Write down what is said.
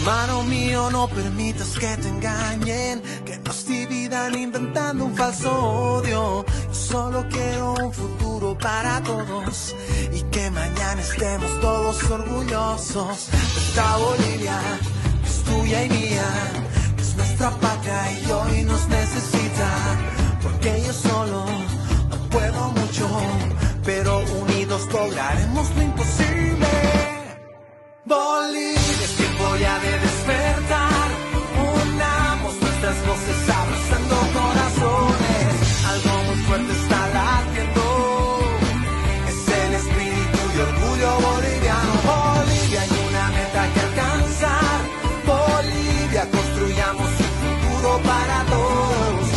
Hermano mío, no permitas que te engañen, que nos dividan inventando un falso odio. Yo solo quiero un futuro para todos y que mañana estemos todos orgullosos esta Bolivia, es tuya y mía, es nuestra patria y hoy nos necesita, porque yo solo no puedo mucho, pero unidos lograremos lo imposible. orgullo boliviano, Bolivia hay una meta que alcanzar, Bolivia construyamos un futuro para todos,